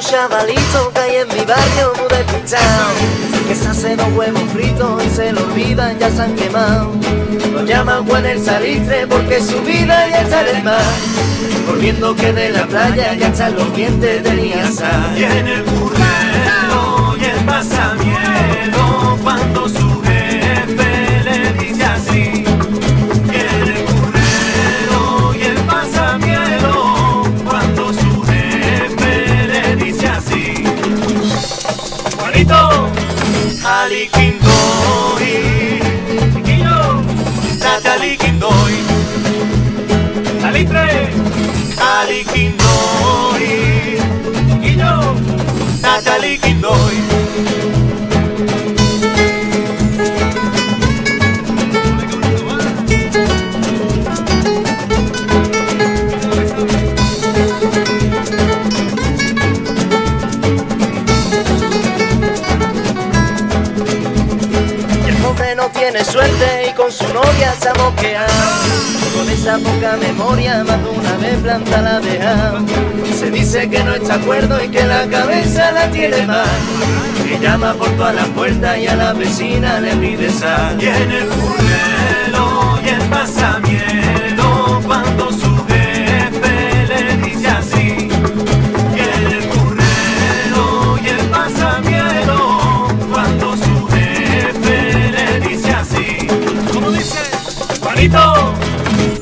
chavalito que hay en mi barrio muy despistado Que se hace dos huevos fritos y se lo olvidan, ya se han quemado Lo llaman Juan el Salitre porque su vida ya está en el mar Volviendo que de la playa ya están los dientes de Niasa Y en el currero Ali Quindoy, chiquillo, Natalie Quindoy, Salitre, Ali Quindoy, chiquillo, Natalie Quindoy. Tiene suerte y con su novia se ha. Con esa poca memoria más de una vez planta la deja. Se dice que no está acuerdo y que la cabeza la tiene mal. Que llama por todas las puertas y a la vecina le pide sal. Y en el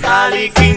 Ali